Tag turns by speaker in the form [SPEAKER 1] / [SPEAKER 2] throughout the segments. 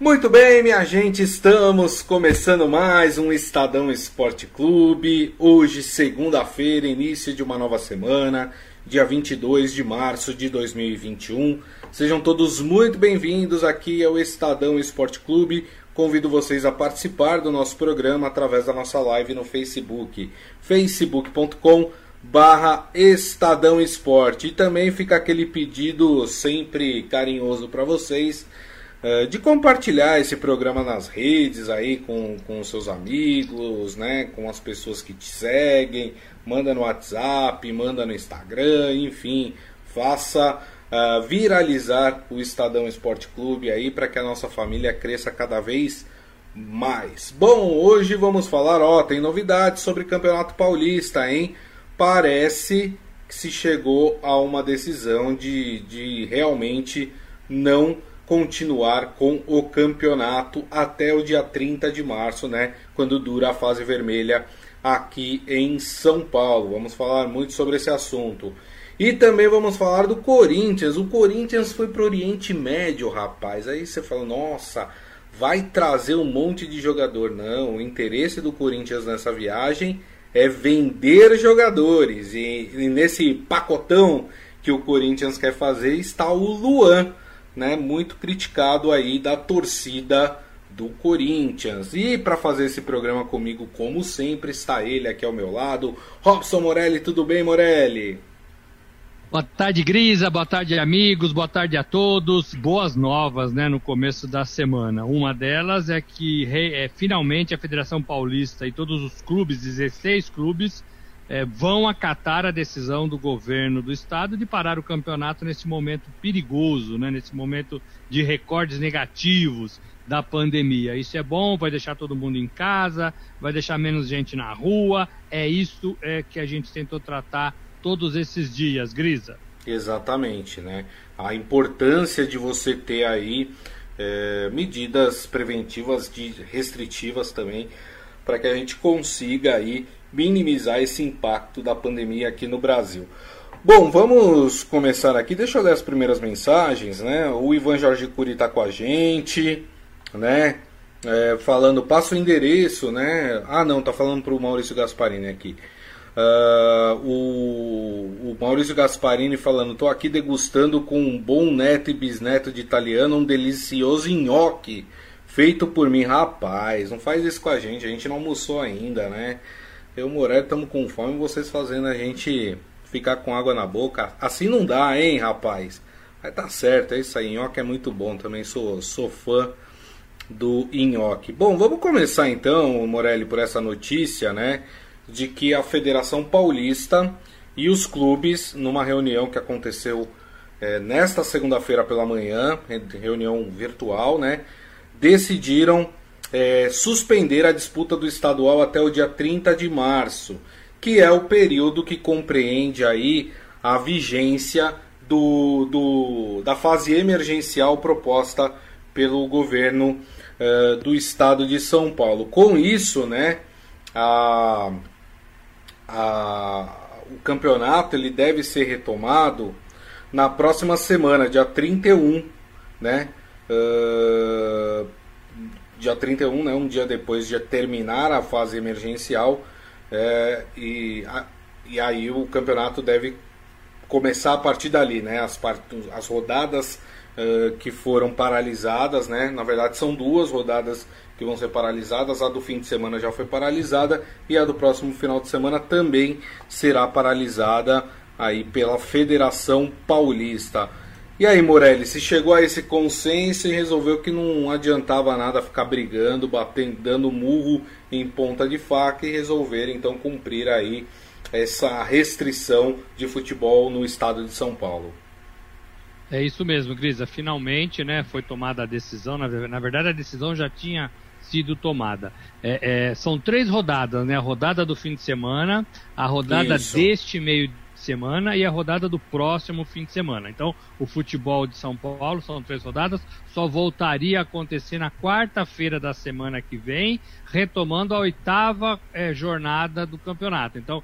[SPEAKER 1] Muito bem, minha gente, estamos começando mais um Estadão Esporte Clube. Hoje, segunda-feira, início de uma nova semana, dia 22 de março de 2021. Sejam todos muito bem-vindos aqui ao Estadão Esporte Clube. Convido vocês a participar do nosso programa através da nossa live no Facebook, facebook.com barra Estadão Esporte. E também fica aquele pedido sempre carinhoso para vocês de compartilhar esse programa nas redes aí com, com seus amigos, né, com as pessoas que te seguem, manda no WhatsApp, manda no Instagram, enfim, faça uh, viralizar o Estadão Esporte Clube aí para que a nossa família cresça cada vez mais. Bom, hoje vamos falar, ó, tem novidades sobre Campeonato Paulista, hein? Parece que se chegou a uma decisão de, de realmente não continuar com o campeonato até o dia 30 de março, né, quando dura a fase vermelha aqui em São Paulo. Vamos falar muito sobre esse assunto. E também vamos falar do Corinthians. O Corinthians foi para o Oriente Médio, rapaz. Aí você fala, nossa, vai trazer um monte de jogador. Não, o interesse do Corinthians nessa viagem é vender jogadores. E, e nesse pacotão que o Corinthians quer fazer está o Luan né, muito criticado aí da torcida do Corinthians. E para fazer esse programa comigo, como sempre, está ele aqui ao meu lado, Robson Morelli. Tudo bem, Morelli?
[SPEAKER 2] Boa tarde, Grisa. Boa tarde, amigos. Boa tarde a todos. Boas novas, né, no começo da semana. Uma delas é que é, finalmente a Federação Paulista e todos os clubes, 16 clubes, é, vão acatar a decisão do governo do estado de parar o campeonato nesse momento perigoso, né, nesse momento de recordes negativos da pandemia. Isso é bom, vai deixar todo mundo em casa, vai deixar menos gente na rua. É isso é, que a gente tentou tratar todos esses dias, Grisa.
[SPEAKER 1] Exatamente, né? A importância de você ter aí é, medidas preventivas, de restritivas também, para que a gente consiga aí minimizar esse impacto da pandemia aqui no Brasil. Bom, vamos começar aqui. Deixa eu ler as primeiras mensagens, né? O Ivan Jorge Curi está com a gente, né? É, falando, passa o endereço, né? Ah, não, tá falando para o Maurício Gasparini aqui. Uh, o, o, Maurício Gasparini falando, tô aqui degustando com um bom neto e bisneto de italiano um delicioso nhoque feito por mim. Rapaz, não faz isso com a gente, a gente não almoçou ainda, né? Eu Morelli estamos com fome, vocês fazendo a gente ficar com água na boca. Assim não dá, hein, rapaz? Mas tá certo, é isso aí. Nhoque é muito bom, também sou, sou fã do nhoque. Bom, vamos começar então, Morelli, por essa notícia, né? De que a Federação Paulista e os clubes, numa reunião que aconteceu é, nesta segunda-feira pela manhã, reunião virtual, né? Decidiram é, suspender a disputa do estadual até o dia 30 de março, que é o período que compreende aí a vigência do, do da fase emergencial proposta pelo governo é, do estado de São Paulo. Com isso, né, a, a, o campeonato ele deve ser retomado na próxima semana, dia 31, né? Uh, dia 31, né, um dia depois de terminar a fase emergencial, é, e, a, e aí o campeonato deve começar a partir dali, né, as, part, as rodadas uh, que foram paralisadas, né, na verdade são duas rodadas que vão ser paralisadas, a do fim de semana já foi paralisada e a do próximo final de semana também será paralisada aí pela Federação Paulista. E aí, Morelli, se chegou a esse consenso e resolveu que não adiantava nada ficar brigando, batendo, dando murro em ponta de faca e resolver então cumprir aí essa restrição de futebol no estado de São Paulo.
[SPEAKER 2] É isso mesmo, Grisa. Finalmente, né, foi tomada a decisão. Na, verdade, a decisão já tinha sido tomada. É, é, são três rodadas, né? A rodada do fim de semana, a rodada isso. deste meio semana e a rodada do próximo fim de semana. Então, o futebol de São Paulo são três rodadas, só voltaria a acontecer na quarta-feira da semana que vem, retomando a oitava é, jornada do campeonato. Então,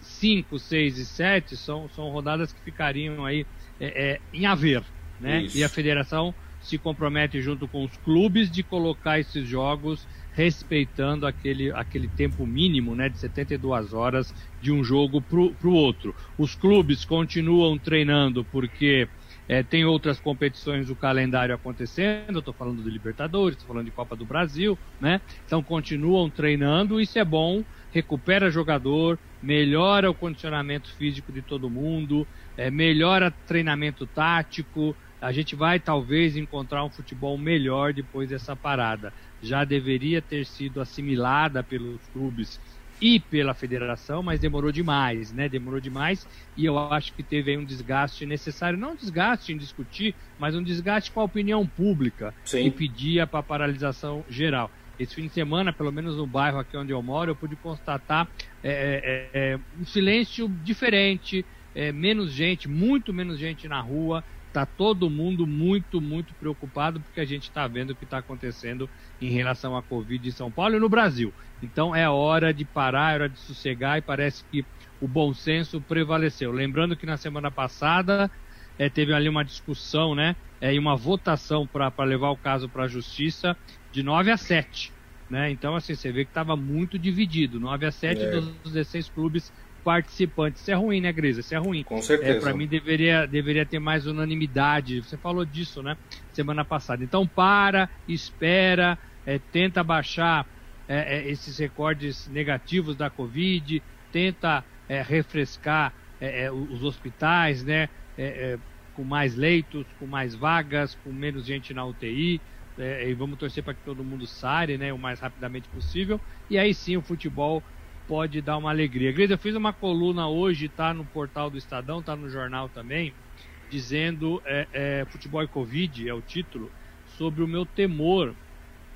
[SPEAKER 2] cinco, seis e sete são, são rodadas que ficariam aí é, é, em haver, né? Isso. E a federação se compromete junto com os clubes de colocar esses jogos respeitando aquele, aquele tempo mínimo né, de 72 horas de um jogo para o outro. Os clubes continuam treinando porque é, tem outras competições do calendário acontecendo, estou falando de Libertadores, estou falando de Copa do Brasil, né? Então continuam treinando, isso é bom, recupera jogador, melhora o condicionamento físico de todo mundo, é, melhora treinamento tático, a gente vai talvez encontrar um futebol melhor depois dessa parada já deveria ter sido assimilada pelos clubes e pela federação, mas demorou demais, né? Demorou demais e eu acho que teve aí um desgaste necessário, não um desgaste em discutir, mas um desgaste com a opinião pública Sim. que pedia para paralisação geral. Esse fim de semana, pelo menos no bairro aqui onde eu moro, eu pude constatar é, é, é, um silêncio diferente, é, menos gente, muito menos gente na rua, está todo mundo muito, muito preocupado porque a gente está vendo o que está acontecendo em relação à Covid em São Paulo e no Brasil. Então é hora de parar, é hora de sossegar e parece que o bom senso prevaleceu. Lembrando que na semana passada é, teve ali uma discussão, né, é, e uma votação para levar o caso para a justiça de 9 a 7. Né? Então, assim, você vê que estava muito dividido. 9 a 7 é. dos 16 clubes participantes. Isso é ruim, né, Grisa? Isso é ruim.
[SPEAKER 1] Com certeza.
[SPEAKER 2] É, para mim deveria, deveria ter mais unanimidade. Você falou disso, né? Semana passada. Então para, espera, é, tenta baixar é, é esses recordes negativos da Covid, tenta é, refrescar é, os hospitais, né? com mais leitos, com mais vagas, com menos gente na UTI. e vamos torcer para que todo mundo saia né, o mais rapidamente possível. E aí sim o futebol pode dar uma alegria. Grisa, eu fiz uma coluna hoje, tá no portal do Estadão, tá no jornal também, dizendo é, é, Futebol e Covid, é o título, sobre o meu temor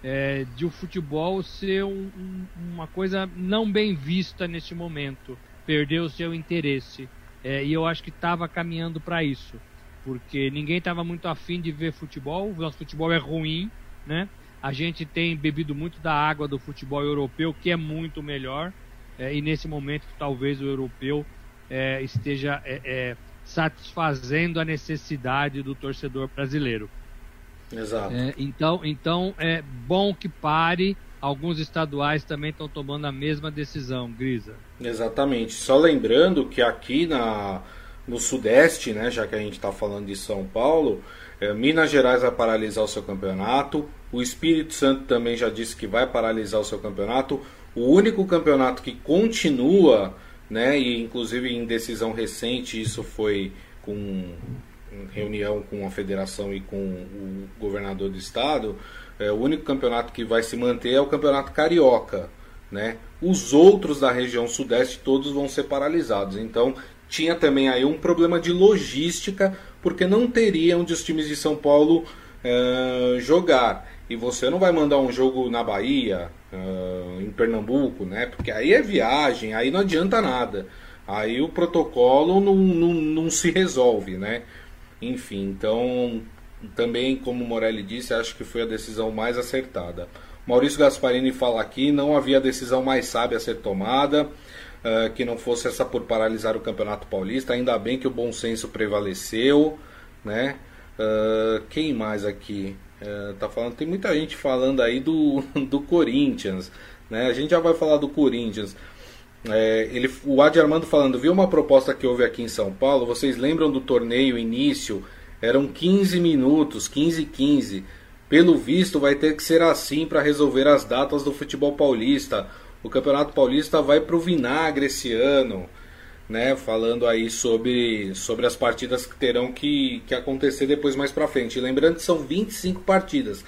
[SPEAKER 2] é, de o futebol ser um, um, uma coisa não bem vista neste momento, perder o seu interesse. É, e eu acho que estava caminhando para isso, porque ninguém estava muito afim de ver futebol, o nosso futebol é ruim, né? A gente tem bebido muito da água do futebol europeu, que é muito melhor é, e nesse momento talvez o europeu é, esteja é, é, satisfazendo a necessidade do torcedor brasileiro.
[SPEAKER 1] Exato.
[SPEAKER 2] É, então, então é bom que pare. Alguns estaduais também estão tomando a mesma decisão, Grisa.
[SPEAKER 1] Exatamente. Só lembrando que aqui na, no Sudeste, né, já que a gente está falando de São Paulo, é, Minas Gerais vai paralisar o seu campeonato. O Espírito Santo também já disse que vai paralisar o seu campeonato. O único campeonato que continua, né, e inclusive em decisão recente isso foi com reunião com a federação e com o governador do estado, é, o único campeonato que vai se manter é o campeonato carioca, né? Os outros da região sudeste todos vão ser paralisados. Então tinha também aí um problema de logística porque não teriam onde os times de São Paulo jogar e você não vai mandar um jogo na Bahia, uh, em Pernambuco, né? Porque aí é viagem, aí não adianta nada. Aí o protocolo não, não, não se resolve, né? Enfim, então também, como o Morelli disse, acho que foi a decisão mais acertada. Maurício Gasparini fala aqui, não havia decisão mais sábia a ser tomada, uh, que não fosse essa por paralisar o Campeonato Paulista. Ainda bem que o bom senso prevaleceu, né? Uh, quem mais aqui? É, tá falando, tem muita gente falando aí do, do Corinthians, né? A gente já vai falar do Corinthians. É, ele, o Adi Armando falando, viu uma proposta que houve aqui em São Paulo? Vocês lembram do torneio início? Eram 15 minutos, 15 e 15. Pelo visto, vai ter que ser assim para resolver as datas do futebol paulista. O Campeonato Paulista vai pro vinagre esse ano né, falando aí sobre, sobre as partidas que terão que, que acontecer depois mais para frente. lembrando que são 25 partidas.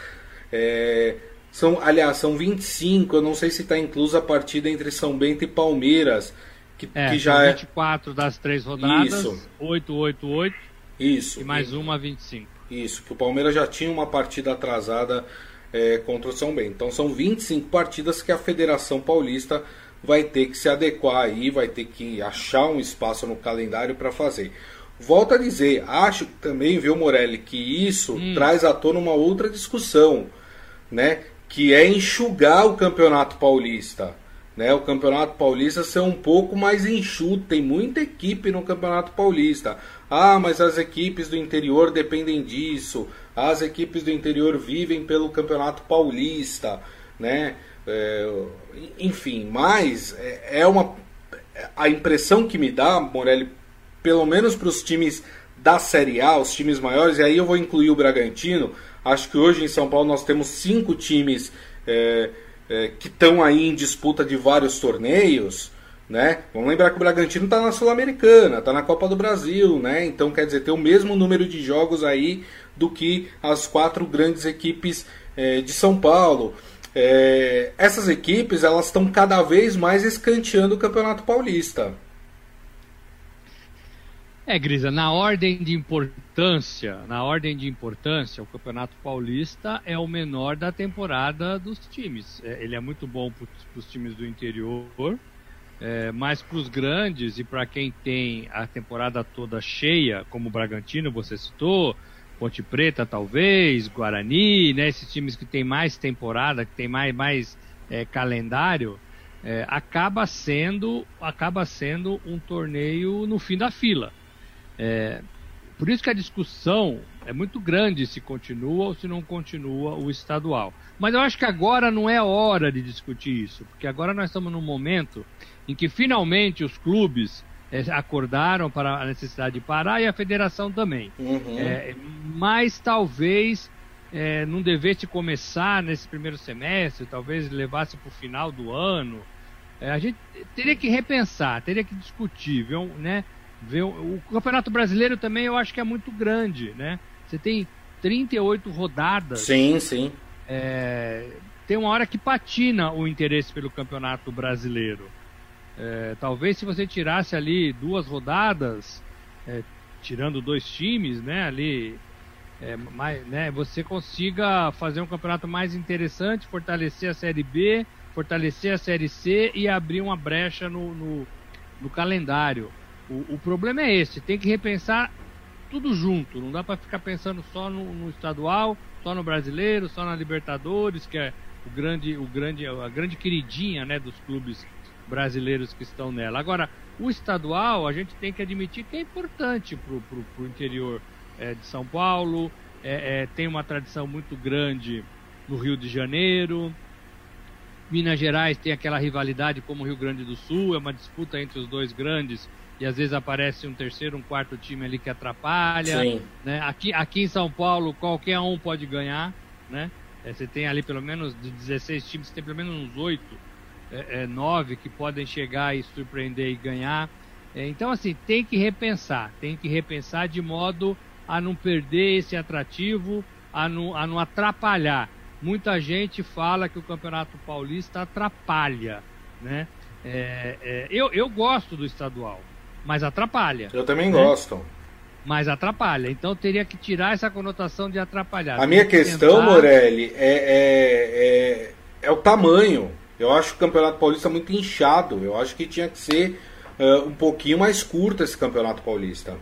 [SPEAKER 1] É, são, aliás, são 25, eu não sei se está inclusa a partida entre São Bento e Palmeiras, que,
[SPEAKER 2] é,
[SPEAKER 1] que já
[SPEAKER 2] é 24 das três rodadas, Isso. 8, 8, 8.
[SPEAKER 1] Isso.
[SPEAKER 2] E mais uma 25.
[SPEAKER 1] Isso, que o Palmeiras já tinha uma partida atrasada é, contra o São Bento. Então são 25 partidas que a Federação Paulista vai ter que se adequar aí, vai ter que achar um espaço no calendário para fazer. Volto a dizer, acho também, viu, Morelli, que isso hum. traz à tona uma outra discussão, né? Que é enxugar o campeonato paulista. né, o Campeonato Paulista ser um pouco mais enxuto. Tem muita equipe no Campeonato Paulista. Ah, mas as equipes do interior dependem disso. As equipes do interior vivem pelo Campeonato Paulista, né? É, enfim, mas é, é uma a impressão que me dá, Morelli, pelo menos para os times da Série A, os times maiores, e aí eu vou incluir o Bragantino. Acho que hoje em São Paulo nós temos cinco times é, é, que estão aí em disputa de vários torneios. Né? Vamos lembrar que o Bragantino está na Sul-Americana, está na Copa do Brasil, né? Então quer dizer, tem o mesmo número de jogos aí do que as quatro grandes equipes é, de São Paulo. É, essas equipes elas estão cada vez mais escanteando o Campeonato Paulista.
[SPEAKER 2] É, Grisa, na ordem de importância, na ordem de importância, o Campeonato Paulista é o menor da temporada dos times. É, ele é muito bom para os times do interior, é, mas para os grandes e para quem tem a temporada toda cheia, como o Bragantino, você citou, Ponte Preta talvez, Guarani, né, esses times que tem mais temporada, que tem mais, mais é, calendário, é, acaba sendo acaba sendo um torneio no fim da fila. É, por isso que a discussão é muito grande se continua ou se não continua o estadual. Mas eu acho que agora não é hora de discutir isso, porque agora nós estamos num momento em que finalmente os clubes acordaram para a necessidade de parar e a federação também. Uhum. É, mas talvez é, não devesse começar nesse primeiro semestre, talvez levasse para o final do ano. É, a gente teria que repensar, teria que discutir, viu, né? Ver, o Campeonato Brasileiro também eu acho que é muito grande, né? Você tem 38 rodadas.
[SPEAKER 1] Sim, sim.
[SPEAKER 2] É, tem uma hora que patina o interesse pelo Campeonato Brasileiro. É, talvez se você tirasse ali duas rodadas, é, tirando dois times, né, ali, é, mais, né, você consiga fazer um campeonato mais interessante, fortalecer a Série B, fortalecer a Série C e abrir uma brecha no, no, no calendário. O, o, problema é esse, tem que repensar tudo junto, não dá para ficar pensando só no, no, estadual, só no brasileiro, só na Libertadores, que é o grande, o grande, a grande queridinha né, dos clubes brasileiros que estão nela. Agora, o estadual, a gente tem que admitir que é importante para o interior é, de São Paulo, é, é, tem uma tradição muito grande no Rio de Janeiro. Minas Gerais tem aquela rivalidade como o Rio Grande do Sul, é uma disputa entre os dois grandes e às vezes aparece um terceiro, um quarto time ali que atrapalha. Né? Aqui, aqui em São Paulo, qualquer um pode ganhar. Né? É, você tem ali pelo menos de 16 times, você tem pelo menos uns oito é, é, nove que podem chegar e surpreender e ganhar. É, então, assim, tem que repensar, tem que repensar de modo a não perder esse atrativo, a não, a não atrapalhar. Muita gente fala que o Campeonato Paulista atrapalha, né? É, é, eu, eu gosto do estadual, mas atrapalha.
[SPEAKER 1] Eu também né? gosto.
[SPEAKER 2] Mas atrapalha. Então teria que tirar essa conotação de atrapalhar.
[SPEAKER 1] A minha questão, tentar... Morelli, é, é, é, é o tamanho. Eu acho o Campeonato Paulista muito inchado. Eu acho que tinha que ser uh, um pouquinho mais curto esse Campeonato Paulista.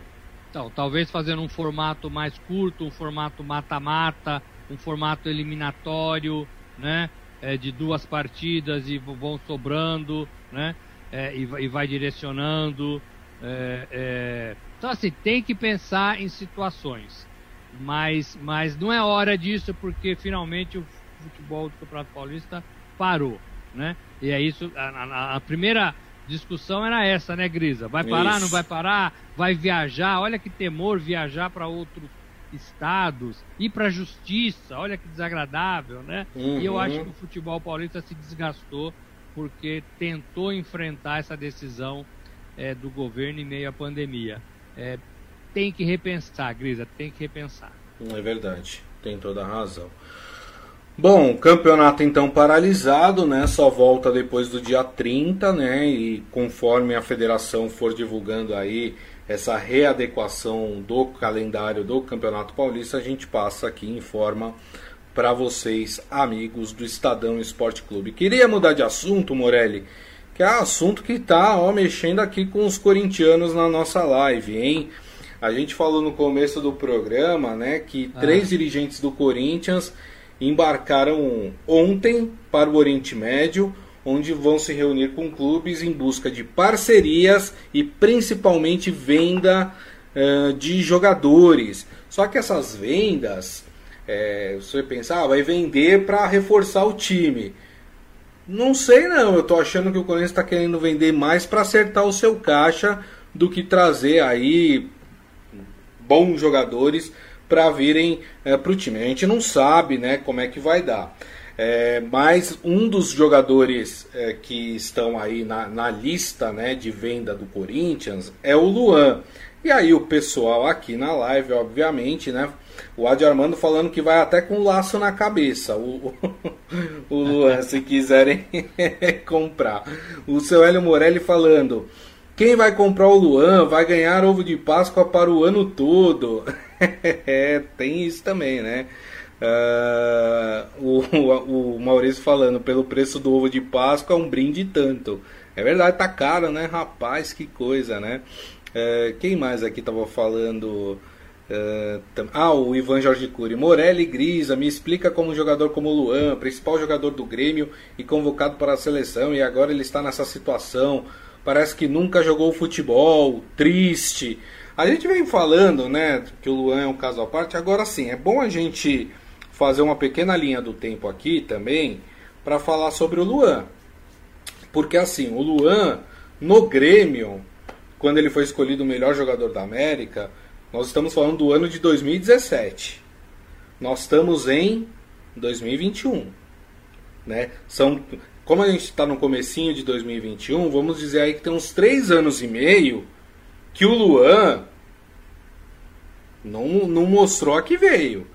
[SPEAKER 2] Então, talvez fazendo um formato mais curto, um formato mata-mata, um formato eliminatório, né? É, de duas partidas e vão sobrando, né? É, e, e, vai direcionando. É, é, então, assim, tem que pensar em situações. Mas, mas não é hora disso, porque finalmente o futebol do Campeonato Paulista parou né? E é isso, a, a, a primeira discussão era essa, né, Grisa? Vai parar, isso. não vai parar? Vai viajar? Olha que temor viajar para outros estados, ir para a justiça, olha que desagradável, né? Uhum. E eu acho que o futebol paulista se desgastou porque tentou enfrentar essa decisão é, do governo em meio à pandemia. É, tem que repensar, Grisa, tem que repensar.
[SPEAKER 1] É verdade, tem toda a razão. Bom, o campeonato então paralisado, né? Só volta depois do dia 30, né? E conforme a federação for divulgando aí essa readequação do calendário do Campeonato Paulista, a gente passa aqui em forma para vocês, amigos do Estadão Esporte Clube. Queria mudar de assunto, Morelli, que é assunto que tá ó, mexendo aqui com os corintianos na nossa live, hein? A gente falou no começo do programa, né, que ah. três dirigentes do Corinthians embarcaram ontem para o Oriente Médio. onde vão se reunir com clubes em busca de parcerias e principalmente venda uh, de jogadores. Só que essas vendas, é, você pensar, ah, vai vender para reforçar o time. Não sei não, eu tô achando que o Corinthians está querendo vender mais para acertar o seu caixa do que trazer aí bons jogadores para virem é, para o time. A gente não sabe né, como é que vai dar. É, mas um dos jogadores é, que estão aí na, na, lista né, de venda do Corinthians é o Luan. E aí o pessoal aqui na live, obviamente, né? O Adi Armando falando que vai até com laço na cabeça. O, o Luan, se quiserem comprar. O seu Hélio Morelli falando. Quem vai comprar o Luan vai ganhar ovo de Páscoa para o ano todo. é, tem isso também, né? Uh, o, o Maurício falando, pelo preço do ovo de Páscoa, um brinde tanto. É verdade, tá caro, né? Rapaz, que coisa, né? Uh, quem mais aqui tava falando? Uh, ah, o Ivan Jorge Cury. Morelli Grisa, me explica como um jogador como o Luan, principal jogador do Grêmio e convocado para a seleção, e agora ele está nessa situação parece que nunca jogou futebol, triste. A gente vem falando, né, que o Luan é um caso à parte. Agora sim, é bom a gente fazer uma pequena linha do tempo aqui também para falar sobre o Luan. Porque assim, o Luan no Grêmio, quando ele foi escolhido o melhor jogador da América, nós estamos falando do ano de 2017. Nós estamos em 2021, né? São como a gente está no comecinho de 2021, vamos dizer aí que tem uns três anos e meio que o Luan não, não mostrou a que veio.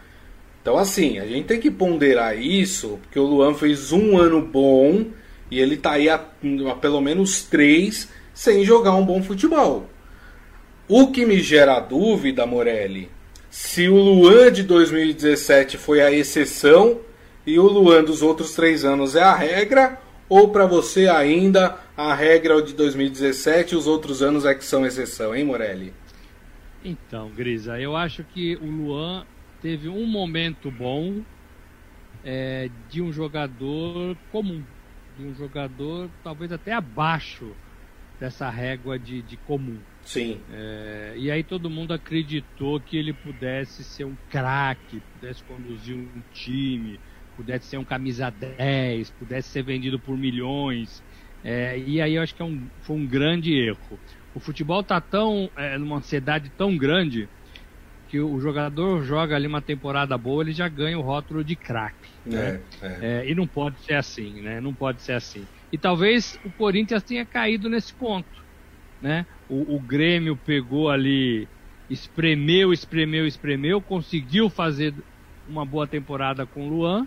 [SPEAKER 1] Então assim, a gente tem que ponderar isso, porque o Luan fez um ano bom e ele está aí há, há pelo menos três sem jogar um bom futebol. O que me gera dúvida, Morelli, se o Luan de 2017 foi a exceção e o Luan dos outros três anos é a regra, ou para você ainda a regra de 2017 e os outros anos é que são exceção, hein, Morelli?
[SPEAKER 2] Então, Grisa, eu acho que o Luan teve um momento bom é, de um jogador comum, de um jogador talvez até abaixo dessa régua de, de comum.
[SPEAKER 1] Sim.
[SPEAKER 2] É, e aí todo mundo acreditou que ele pudesse ser um craque, pudesse conduzir um time, pudesse ser um camisa 10, pudesse ser vendido por milhões. É, e aí eu acho que é um, foi um grande erro. O futebol está tão é, numa ansiedade tão grande que o jogador joga ali uma temporada boa, ele já ganha o rótulo de craque. Né? É, é. é, e não pode ser assim, né? Não pode ser assim. E talvez o Corinthians tenha caído nesse ponto, né? O, o Grêmio pegou ali, espremeu, espremeu, espremeu, conseguiu fazer uma boa temporada com o Luan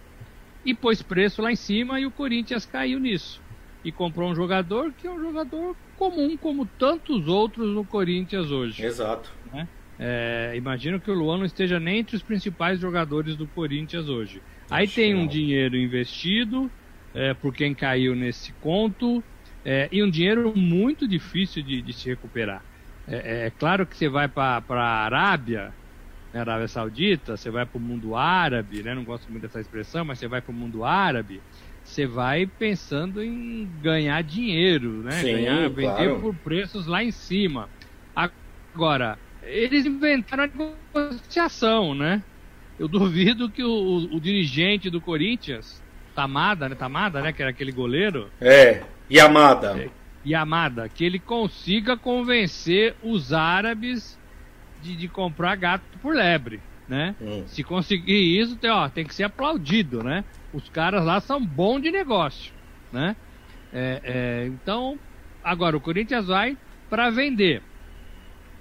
[SPEAKER 2] e pôs preço lá em cima e o Corinthians caiu nisso. E comprou um jogador que é um jogador comum, como tantos outros no Corinthians hoje.
[SPEAKER 1] Exato.
[SPEAKER 2] Né? É, imagino que o Luan não esteja nem entre os principais jogadores do Corinthians hoje. Aí Acho tem um dinheiro investido é, por quem caiu nesse conto é, e um dinheiro muito difícil de, de se recuperar. É, é claro que você vai para a Arábia, na Arábia Saudita, você vai para o mundo árabe, né? não gosto muito dessa expressão, mas você vai para o mundo árabe, você vai pensando em ganhar dinheiro, né?
[SPEAKER 1] Sim,
[SPEAKER 2] ganhar, vender
[SPEAKER 1] claro.
[SPEAKER 2] por preços lá em cima. Agora, eles inventaram a negociação, né? Eu duvido que o, o, dirigente do Corinthians, Tamada, né? Tamada, né? Que era aquele goleiro.
[SPEAKER 1] É, Yamada. É,
[SPEAKER 2] Yamada, que ele consiga convencer os árabes de, de comprar gato por lebre, né? Hum. Se conseguir isso, tem, ó, tem que ser aplaudido, né? Os caras lá são bons de negócio, né? É, é, então, agora o Corinthians vai para vender.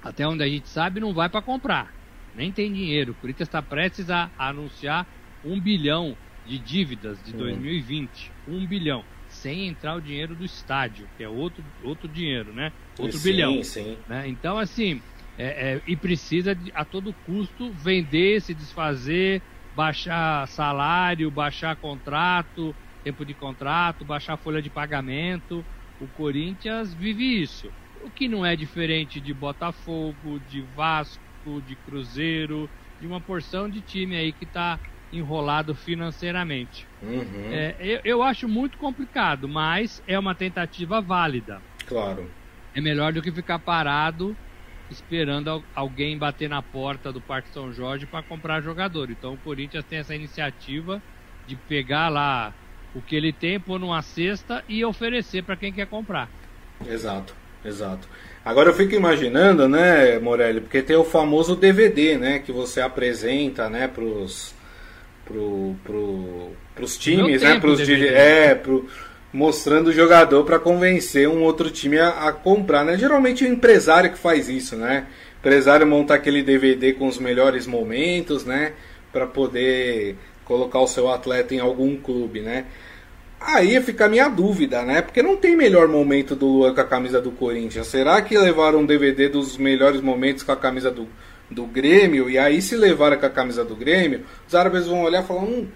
[SPEAKER 2] Até onde a gente sabe, não vai para comprar. Nem tem dinheiro. O Corinthians está prestes a, anunciar um bilhão de dívidas de hum. 2020. Um bilhão. Sem entrar o dinheiro do estádio, que é outro, outro dinheiro, né? Outro sim, bilhão. Sim. Né? Então, assim, é, é, e precisa de, a todo custo vender, se desfazer, baixar salário, baixar contrato, tempo de contrato, baixar folha de pagamento. O Corinthians vive isso. O que não é diferente de Botafogo, de Vasco, de Cruzeiro, de uma porção de time aí que está enrolado financeiramente.
[SPEAKER 1] Uhum.
[SPEAKER 2] É, eu, eu acho muito complicado, mas é uma tentativa válida.
[SPEAKER 1] Claro.
[SPEAKER 2] É melhor do que ficar parado esperando alguém bater na porta do Parque São Jorge para comprar jogador. Então o Corinthians tem essa iniciativa de pegar lá o que ele tem, pôr numa cesta e oferecer para quem quer comprar.
[SPEAKER 1] Exato, exato. Agora eu fico imaginando, né, Morelli, porque tem o famoso DVD, né, que você apresenta, né, pros pro, pro, pros times, né, pros DVD. é, pro, mostrando o jogador para convencer um outro time a, a, comprar, né? Geralmente é o empresário que faz isso, né? O empresário monta aquele DVD com os melhores momentos, né, para poder colocar o seu atleta em algum clube, né? Aí fica a minha dúvida, né? Porque não tem melhor momento do Luan com a camisa do Corinthians. Será que levaram um DVD dos melhores momentos com a camisa do, do Grêmio? E aí, se levaram com a camisa do Grêmio, os árabes vão olhar e falar: hum,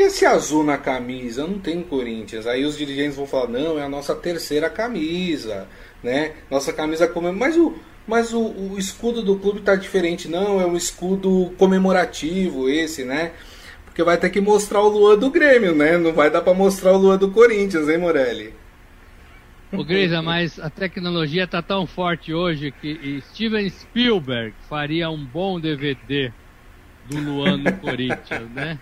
[SPEAKER 1] e esse azul na camisa? Não tem Corinthians. Aí os dirigentes vão falar: não, é a nossa terceira camisa, né? Nossa camisa como. Mas o. Mas o, o escudo do clube tá diferente, não, é um escudo comemorativo esse, né? Porque vai ter que mostrar o Lua do Grêmio, né? Não vai dar para mostrar o Lua do Corinthians, hein, Morelli?
[SPEAKER 2] Ô Grisa, mas a tecnologia tá tão forte hoje que Steven Spielberg faria um bom DVD do Luan no Corinthians, né?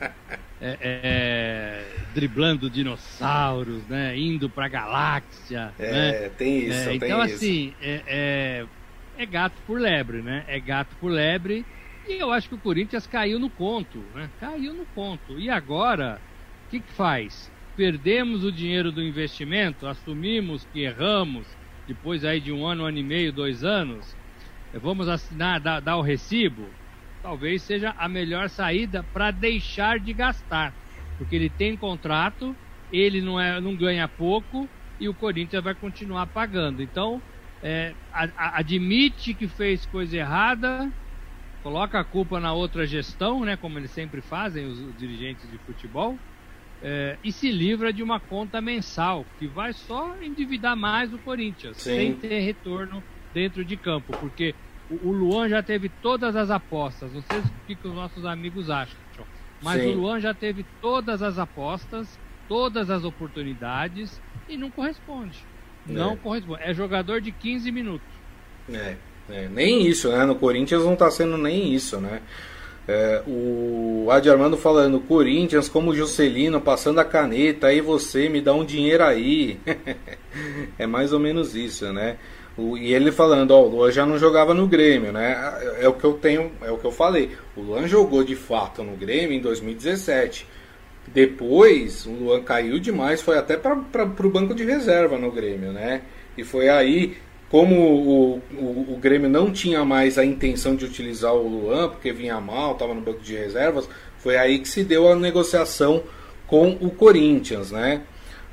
[SPEAKER 2] É, é, é, driblando dinossauros, né? Indo pra galáxia.
[SPEAKER 1] É,
[SPEAKER 2] né?
[SPEAKER 1] tem isso. É, tem
[SPEAKER 2] então,
[SPEAKER 1] isso.
[SPEAKER 2] assim, é, é, é gato por lebre, né? É gato por lebre e eu acho que o Corinthians caiu no conto, né? Caiu no conto. E agora, o que, que faz? Perdemos o dinheiro do investimento, assumimos que erramos, depois aí de um ano, um ano e meio, dois anos, vamos assinar, dar, dar o recibo? Talvez seja a melhor saída para deixar de gastar. Porque ele tem contrato, ele não, é, não ganha pouco e o Corinthians vai continuar pagando. Então, é, a, a, admite que fez coisa errada, coloca a culpa na outra gestão, né, como eles sempre fazem, os, os dirigentes de futebol, é, e se livra de uma conta mensal, que vai só endividar mais o Corinthians,
[SPEAKER 1] Sim.
[SPEAKER 2] sem ter retorno dentro de campo, porque o, o, Luan já teve todas as apostas, não sei o que, que os nossos amigos acham, mas Sim. o Luan já teve todas as apostas, todas as oportunidades, e não corresponde. Não é. corresponde. É jogador de 15 minutos.
[SPEAKER 1] É. É, nem isso, né? No Corinthians não está sendo nem isso, né? É, o Adi Armando falando, Corinthians como Juscelino passando a caneta, aí você me dá um dinheiro aí. é mais ou menos isso, né? E ele falando, ó, o Luan já não jogava no Grêmio, né? É, é o que eu tenho, é o que eu falei. O Luan jogou de fato no Grêmio em 2017. Depois, o Luan caiu demais, foi até para o banco de reserva no Grêmio, né? E foi aí como o, o, o, Grêmio não tinha mais a intenção de utilizar o Luan, porque vinha mal, estava no banco de reservas, foi aí que se deu a negociação com o Corinthians, né?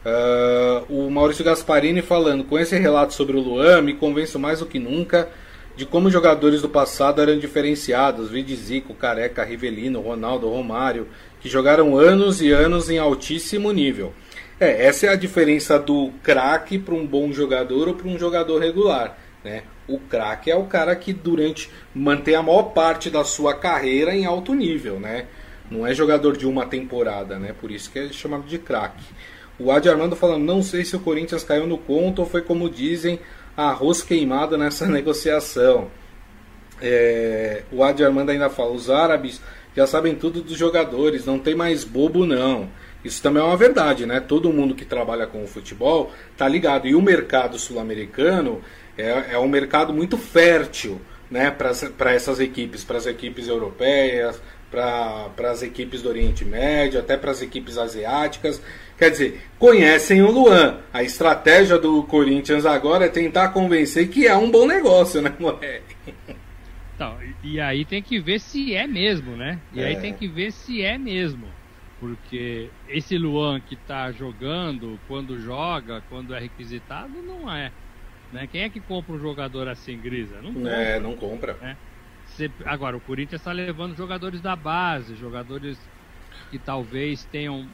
[SPEAKER 1] Uh, o Maurício Gasparini falando, com esse relato sobre o Luan, me convenço mais do que nunca de como jogadores do passado eram diferenciados, Vide Zico, Careca, Rivelino, Ronaldo, Romário, que jogaram anos e anos em altíssimo nível. É, essa é a diferença do craque para um bom jogador ou para um jogador regular. Né? O craque é o cara que durante mantém a maior parte da sua carreira em alto nível, né? Não é jogador de uma temporada, né? Por isso que é chamado de craque. O Adi Armando falando, não sei se o Corinthians caiu no conto ou foi como dizem, arroz queimado nessa negociação. É, o Adi Armando ainda fala, os árabes já sabem tudo dos jogadores, não tem mais bobo não. Isso também é uma verdade, né? Todo mundo que trabalha com o futebol tá ligado. E o mercado sul-americano é, é um mercado muito fértil, né? Para essas equipes, para as equipes europeias, para as equipes do Oriente Médio, até para as equipes asiáticas. Quer dizer, conhecem o Luan. A estratégia do Corinthians agora é tentar convencer que é um bom negócio, né, moleque?
[SPEAKER 2] Então, e aí tem que ver se é mesmo, né? E é. aí tem que ver se é mesmo. Porque esse Luan que está jogando, quando joga, quando é requisitado, não é. Né? Quem é que compra um jogador assim, Grisa?
[SPEAKER 1] Não compra. É, não compra. Né?
[SPEAKER 2] agora, o Corinthians está levando jogadores da base, jogadores que talvez tenham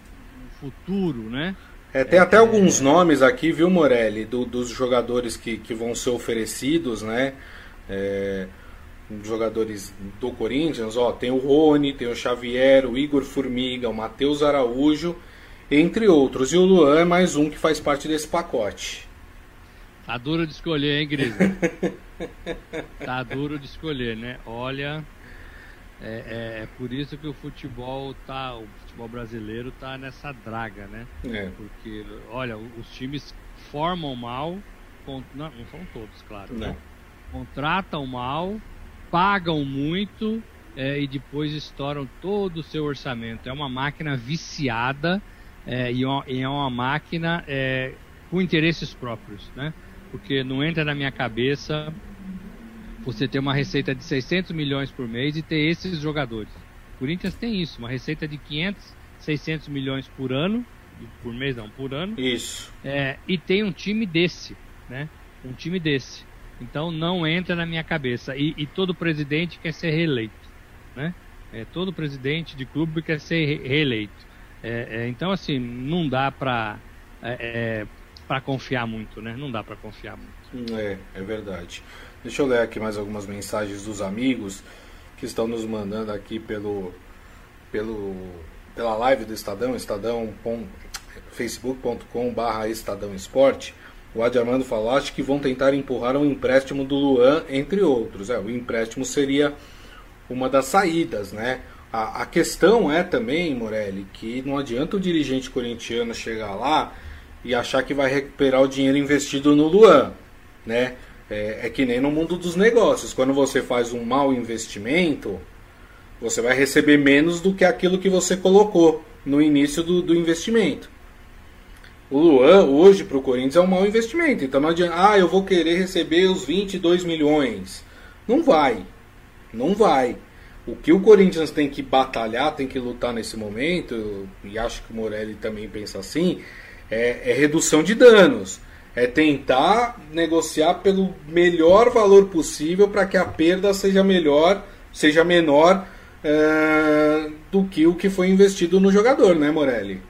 [SPEAKER 2] futuro, né?
[SPEAKER 1] É, tem até alguns nomes aqui, viu, Morelli, do, dos jogadores que, que vão ser oferecidos, né? É, jogadores do Corinthians, ó, tem o Rony, tem o Xavier, o Igor Formiga, o Matheus Araújo, entre outros. E o Luan é mais um que faz parte desse pacote.
[SPEAKER 2] Tá duro de escolher, hein, Gris? tá duro de escolher, né? Olha, é, é, é, por isso que o futebol tá, o futebol brasileiro tá nessa draga, né? É. Porque, olha, os times formam mal, não, não são todos, claro, né? Contratam mal, pagam muito é, e depois estouram todo o seu orçamento. É uma máquina viciada é, e, é uma máquina é, com interesses próprios, né? Porque não entra na minha cabeça você ter uma receita de 600 milhões por mês e ter esses jogadores. O Corinthians tem isso, uma receita de 500, 600 milhões por ano, por mês não, por ano.
[SPEAKER 1] Isso.
[SPEAKER 2] É, e tem um time desse, né? Um time desse. Então não entra na minha cabeça. E, e todo presidente quer ser reeleito, né? É, todo presidente de clube quer ser reeleito. É, é, então assim não dá para é, é para confiar muito, né? Não dá para confiar muito.
[SPEAKER 1] É, é verdade. Deixa eu ler aqui mais algumas mensagens dos amigos que estão nos mandando aqui pelo, pelo pela live do Estadão, estadão facebook.com barra Estadão Esporte. O Adi Armando falou, acho que vão tentar empurrar um empréstimo do Luan, entre outros. É, o empréstimo seria uma das saídas, né? A, a questão é também, Morelli, que não adianta o dirigente corintiano chegar lá e achar que vai recuperar o dinheiro investido no Luan, né? É, é, que nem no mundo dos negócios. Quando você faz um mau investimento, você vai receber menos do que aquilo que você colocou no início do, do investimento. O Luan, hoje, para o Corinthians, é um mau investimento. Então não adianta, ah, eu vou querer receber os 22 milhões. Não vai. Não vai. O que o Corinthians tem que batalhar, tem que lutar nesse momento, e acho que o Morelli também pensa assim, é, é redução de danos é tentar negociar pelo melhor valor possível para que a perda seja melhor, seja menor é, do que o que foi investido no jogador, né, Morelli?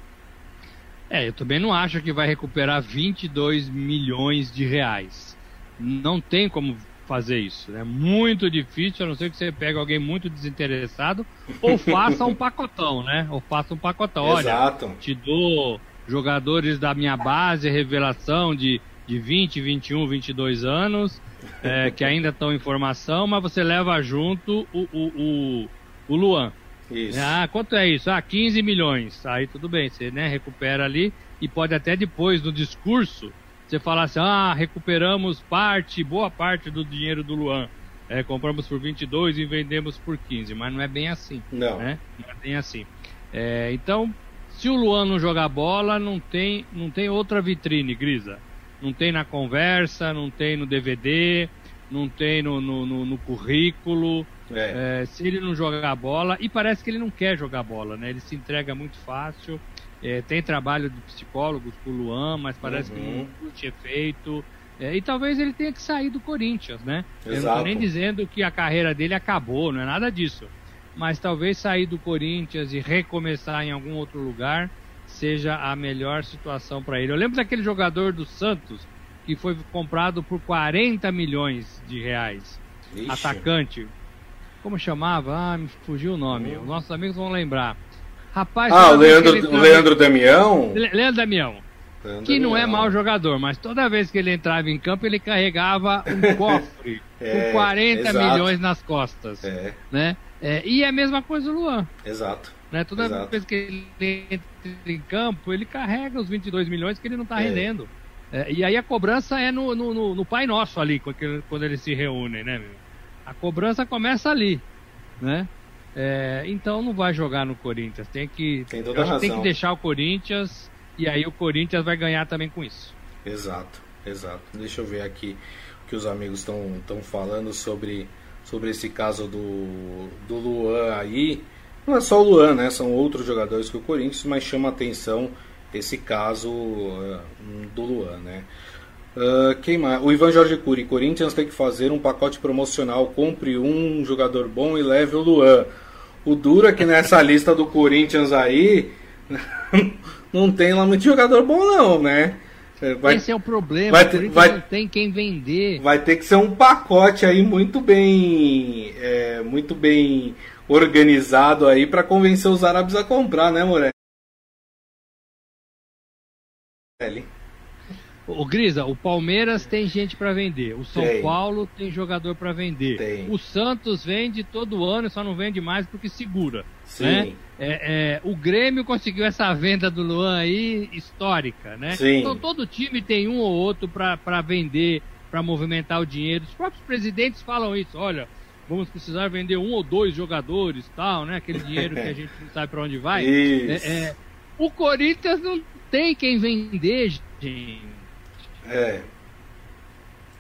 [SPEAKER 2] É, eu também não acho que vai recuperar 22 milhões de reais. Não tem como fazer isso. É muito difícil, a não ser que você pegue alguém muito desinteressado ou faça um pacotão, né? Ou faça um pacotão.
[SPEAKER 1] Exato.
[SPEAKER 2] Olha, te dou jogadores da minha base, revelação de, de 20, 21, 22 anos, é, que ainda estão em formação, mas você leva junto o, o, o, o Luan.
[SPEAKER 1] Isso.
[SPEAKER 2] Ah, quanto é isso? Ah, 15 milhões. Aí tudo bem, você né, recupera ali e pode até depois do discurso você falar assim: ah, recuperamos parte, boa parte do dinheiro do Luan. É, compramos por 22 e vendemos por 15, mas não é bem assim.
[SPEAKER 1] Não.
[SPEAKER 2] Né? Não é bem assim. É, então, se o Luan não jogar bola, não tem, não tem outra vitrine, Grisa. Não tem na conversa, não tem no DVD, não tem no, no, no, no currículo. É. É, se ele não jogar bola, e parece que ele não quer jogar bola, né? Ele se entrega muito fácil. É, tem trabalho de psicólogos com o Luan, mas parece uhum. que não, tinha feito. É, e talvez ele tenha que sair do Corinthians, né? Exato. Eu não tô nem dizendo que a carreira dele acabou, não é nada disso mas talvez sair do Corinthians e recomeçar em algum outro lugar seja a melhor situação para ele. Eu lembro daquele jogador do Santos que foi comprado por 40 milhões de reais. Ixi. Atacante. Como chamava? Ah, me fugiu o nome. Os nossos amigos vão lembrar. Rapaz,
[SPEAKER 1] ah, o Leandro, o Leandro Damião?
[SPEAKER 2] Le Leandro Damião. Leandro que não é mau jogador, mas toda vez que ele entrava em campo, ele carregava um cofre é, com 40 exato. milhões nas costas. É. Né? É, e é a mesma coisa o Luan.
[SPEAKER 1] Exato.
[SPEAKER 2] Né? Toda
[SPEAKER 1] Exato.
[SPEAKER 2] vez que ele entra em campo, ele carrega os 22 milhões que ele não está é. rendendo. É, e aí a cobrança é no, no, no, Pai Nosso ali, quando eles se reúnem, né, meu? A cobrança começa ali, né? É, então não vai jogar no Corinthians. Tem que,
[SPEAKER 1] tem, toda razão.
[SPEAKER 2] tem que deixar o Corinthians e aí o Corinthians vai ganhar também com isso.
[SPEAKER 1] Exato, exato. Deixa eu ver aqui o que os amigos estão falando sobre sobre esse caso do, do Luan aí. Não é só o Luan, né? São outros jogadores que o Corinthians, mas chama atenção esse caso uh, do Luan, né? Uh, quem mais? O Ivan Jorge Cury, Corinthians tem que fazer um pacote promocional, compre um jogador bom e leve o Luan. O duro é que nessa lista do Corinthians aí não tem lá muito jogador bom não, né?
[SPEAKER 2] Vai, Esse é o problema. Vai ter, vai, não tem quem vender.
[SPEAKER 1] Vai ter que ser um pacote aí muito bem, é, muito bem organizado aí para convencer os árabes a comprar, né, Morelli?
[SPEAKER 2] O Grisa, o Palmeiras tem gente para vender, o São tem. Paulo tem jogador para vender, tem. o Santos vende todo ano, só não vende mais porque segura. Sim. Né? É, é, o Grêmio conseguiu essa venda do Luan aí histórica, né? Sim. Então todo time tem um ou outro para vender, para movimentar o dinheiro. Os próprios presidentes falam isso. Olha, vamos precisar vender um ou dois jogadores, tal, né? Aquele dinheiro que a gente não sabe para onde vai. É, é, o Corinthians não tem quem vender, gente. É.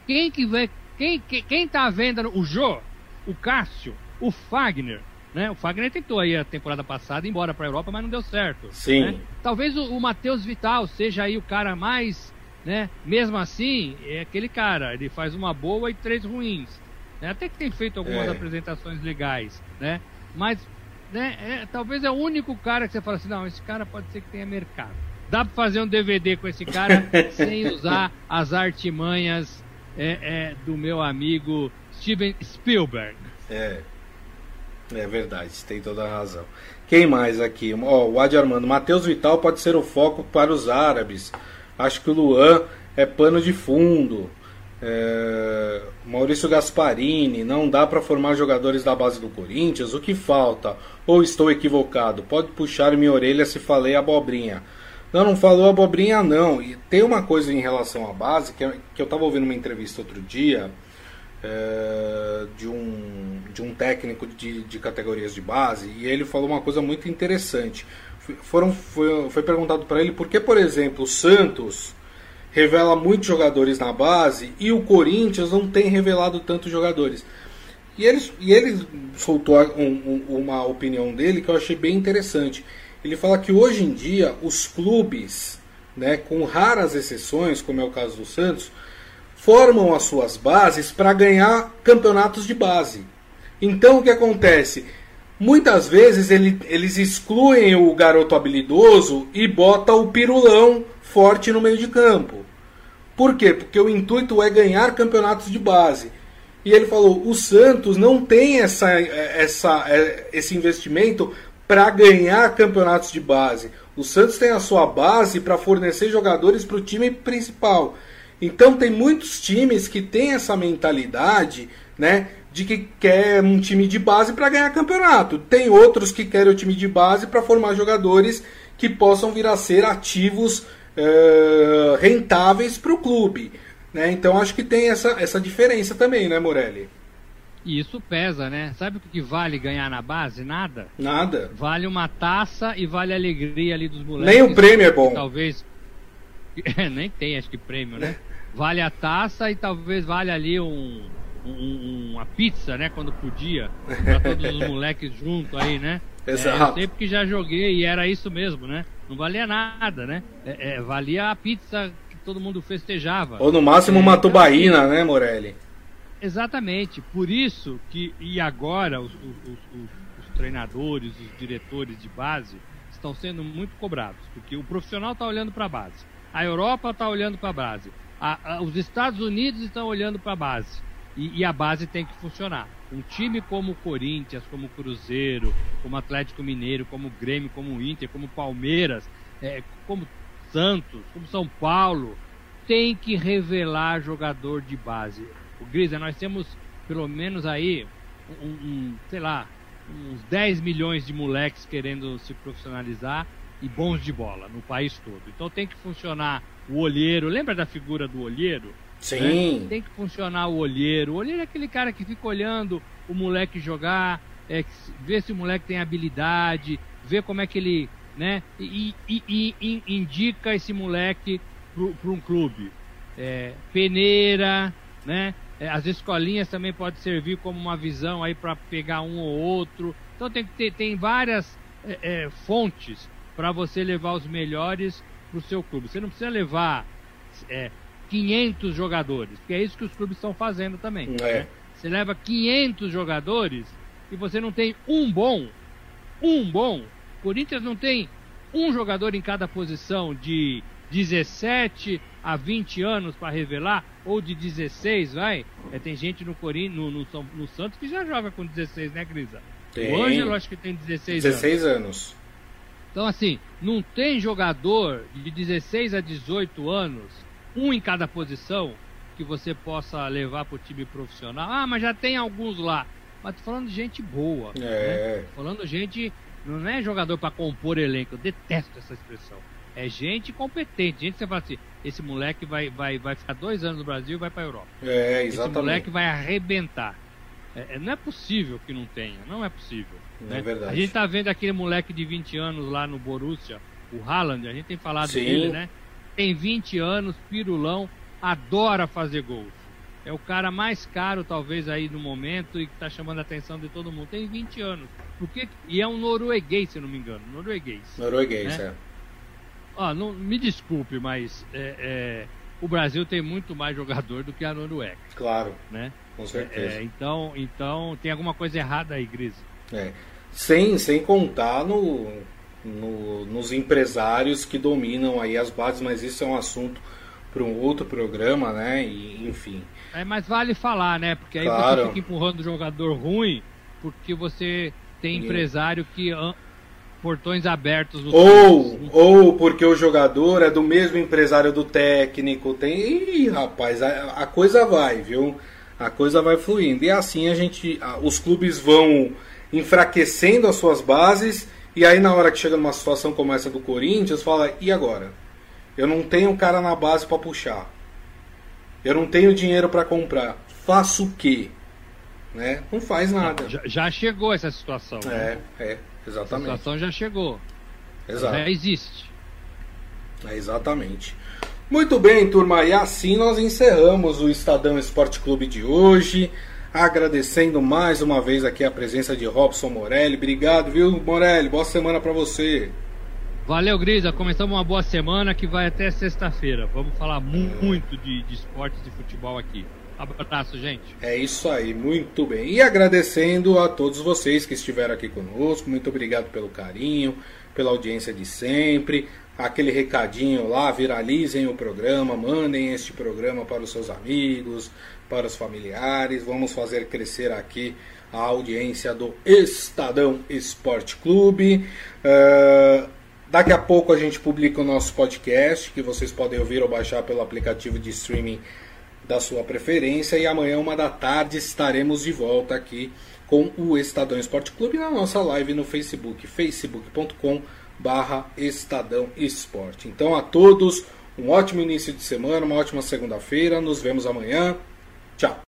[SPEAKER 2] Quem que vai. Quem, quem, quem tá vendo o Jô, o Cássio, o Fagner, né? O Fagner tentou aí a temporada passada ir embora para a Europa, mas não deu certo.
[SPEAKER 1] Sim.
[SPEAKER 2] Né? Talvez o, o Matheus Vital seja aí o cara mais, né? Mesmo assim, é aquele cara, ele faz uma boa e três ruins. Né? Até que tem feito algumas é. apresentações legais, né? Mas, né? É, talvez é o único cara que você fala assim, não, esse cara pode ser que tenha mercado. Dá para fazer um DVD com esse cara sem usar as artimanhas é, é, do meu amigo Steven Spielberg.
[SPEAKER 1] É. É verdade, tem toda a razão. Quem mais aqui? Ó, o Adi Armando. Matheus Vital pode ser o foco para os árabes. Acho que o Luan é pano de fundo. É... Maurício Gasparini. Não dá para formar jogadores da base do Corinthians? O que falta? Ou estou equivocado? Pode puxar minha orelha se falei abobrinha. Não, não falou abobrinha não. E tem uma coisa em relação à base, que, que eu estava ouvindo uma entrevista outro dia é, de, um, de um técnico de, de categorias de base, e ele falou uma coisa muito interessante. Foram, foi, foi perguntado para ele por que, por exemplo, o Santos revela muitos jogadores na base e o Corinthians não tem revelado tantos jogadores. E ele, e ele soltou um, um, uma opinião dele que eu achei bem interessante. Ele fala que hoje em dia os clubes, né, com raras exceções, como é o caso do Santos, formam as suas bases para ganhar campeonatos de base. Então o que acontece? Muitas vezes ele, eles excluem o garoto habilidoso e bota o pirulão forte no meio de campo. Por quê? Porque o intuito é ganhar campeonatos de base. E ele falou: o Santos não tem essa, essa, é, esse investimento para ganhar campeonatos de base. O Santos tem a sua base para fornecer jogadores para o time principal. Então tem muitos times que têm essa mentalidade, né, de que quer um time de base para ganhar campeonato. Tem outros que querem o time de base para formar jogadores que possam vir a ser ativos uh, rentáveis para o clube. Né? Então acho que tem essa, essa diferença também, né, Morelli?
[SPEAKER 2] E isso pesa, né? Sabe o que vale ganhar na base? Nada.
[SPEAKER 1] Nada.
[SPEAKER 2] Vale uma taça e vale a alegria ali dos moleques.
[SPEAKER 1] Nem o prêmio é bom.
[SPEAKER 2] Talvez. Nem tem, acho que prêmio, né? Vale a taça e talvez vale ali um, um, uma pizza, né? Quando podia. Pra todos os moleques junto aí, né?
[SPEAKER 1] Exato.
[SPEAKER 2] É, eu sempre que já joguei e era isso mesmo, né? Não valia nada, né? É, é, valia a pizza que todo mundo festejava.
[SPEAKER 1] Ou no máximo uma então, tubaína, né, Morelli?
[SPEAKER 2] Exatamente. Por isso que, e agora, os, os, os, os treinadores, os diretores de base estão sendo muito cobrados, porque o profissional está olhando para a base, a Europa está olhando para a base, os Estados Unidos estão olhando para a base. E, e, a base tem que funcionar. Um time como o Corinthians, como o Cruzeiro, como o Atlético Mineiro, como o Grêmio, como o Inter, como o Palmeiras, é, como Santos, como São Paulo, tem que revelar jogador de base. O Grisa, nós temos pelo menos aí, um, um, sei lá, uns 10 milhões de moleques querendo se profissionalizar e bons de bola no país todo. Então tem que funcionar o olheiro. Lembra da figura do olheiro?
[SPEAKER 1] Sim.
[SPEAKER 2] Né? Tem que funcionar o olheiro. O olheiro é aquele cara que fica olhando o moleque jogar, é, vê se o moleque tem habilidade, vê como é que ele, né? E, e, e, e indica esse moleque para um clube. É, peneira, né? É, as escolinhas também pode servir como uma visão aí para pegar um ou outro. Então tem que ter tem várias é, é, fontes para você levar os melhores para o seu clube. Você não precisa levar é, 500 jogadores, que é isso que os clubes estão fazendo também. É. Né? Você leva 500 jogadores e você não tem um bom, um bom. Corinthians não tem um jogador em cada posição de 17 a 20 anos para revelar, ou de 16, vai. É, tem gente no, Corinthians, no, no, no, Santos que já joga com 16, né, Grisa?
[SPEAKER 1] Tem.
[SPEAKER 2] O Ângelo acho que tem 16,
[SPEAKER 1] 16 anos. anos.
[SPEAKER 2] Então, assim, não tem jogador de 16 a 18 anos, um em cada posição, que você possa levar para o time profissional. Ah, mas já tem alguns lá. Mas tô falando de gente boa. É. Né? Falando de gente. Não é jogador para compor elenco. Eu detesto essa expressão. É gente competente. Gente que você fala assim: esse moleque vai, vai, vai ficar dois anos no Brasil e vai para a Europa.
[SPEAKER 1] É, exatamente.
[SPEAKER 2] Esse moleque vai arrebentar. É, é, não é possível que não tenha. Não é possível.
[SPEAKER 1] Não né? é verdade.
[SPEAKER 2] A gente tá vendo aquele moleque de 20 anos lá no Borussia, o Haaland. A gente tem falado Sim. dele, né? Tem 20 anos, pirulão, adora fazer gols. É o cara mais caro, talvez, aí no momento e que está chamando a atenção de todo mundo. Tem 20 anos. Porque, e é um norueguês, se eu não me engano. Norueguês.
[SPEAKER 1] Norueguês, né? é.
[SPEAKER 2] Ó, não, me desculpe, mas é, é, o Brasil tem muito mais jogador do que a Noruega.
[SPEAKER 1] Claro.
[SPEAKER 2] Né?
[SPEAKER 1] Com certeza.
[SPEAKER 2] É, então, então, tem alguma coisa errada aí, Gris.
[SPEAKER 1] É. Sem, sem contar no, no, nos empresários que dominam aí as bases, mas isso é um assunto para um outro programa, né? E, enfim.
[SPEAKER 2] É, mas vale falar, né? Porque aí claro. você fica empurrando o jogador ruim, porque você tem empresário que portões abertos
[SPEAKER 1] ou ou porque o jogador é do mesmo empresário do técnico tem Ih, rapaz a, a, coisa vai viu a coisa vai fluindo e assim a gente os clubes vão enfraquecendo as suas bases e aí na hora que chega numa situação como essa do Corinthians fala e agora eu não tenho cara na base para puxar. Eu não tenho dinheiro para comprar. Faço o quê? Né? Não faz nada.
[SPEAKER 2] Já, já chegou essa situação.
[SPEAKER 1] É, né? é, exatamente.
[SPEAKER 2] A situação já chegou.
[SPEAKER 1] Exato.
[SPEAKER 2] Já existe.
[SPEAKER 1] É, exatamente. Muito bem, turma, e assim nós encerramos o Estadão Esporte Clube de hoje. Agradecendo mais uma vez aqui a presença de Robson Morelli. Obrigado, viu, Morelli? Boa semana para você.
[SPEAKER 2] Valeu, Grisa. Começamos uma boa semana que vai até sexta-feira. Vamos falar muito de, de esportes e futebol aqui. Abraço, gente.
[SPEAKER 1] É isso aí, muito bem. E agradecendo a todos vocês que estiveram aqui conosco. Muito obrigado pelo carinho, pela audiência de sempre. Aquele recadinho lá, viralizem o programa, mandem este programa para os seus amigos, para os familiares. Vamos fazer crescer aqui a audiência do Estadão Esporte Clube. Uh, Daqui a pouco a gente publica o nosso podcast, que vocês podem ouvir ou baixar pelo aplicativo de streaming da sua preferência. E amanhã, uma da tarde, estaremos de volta aqui com o Estadão Esporte Clube na nossa live no Facebook, facebook.com barra Estadão Esporte. Então a todos, um ótimo início de semana, uma ótima segunda-feira. Nos vemos amanhã. Tchau.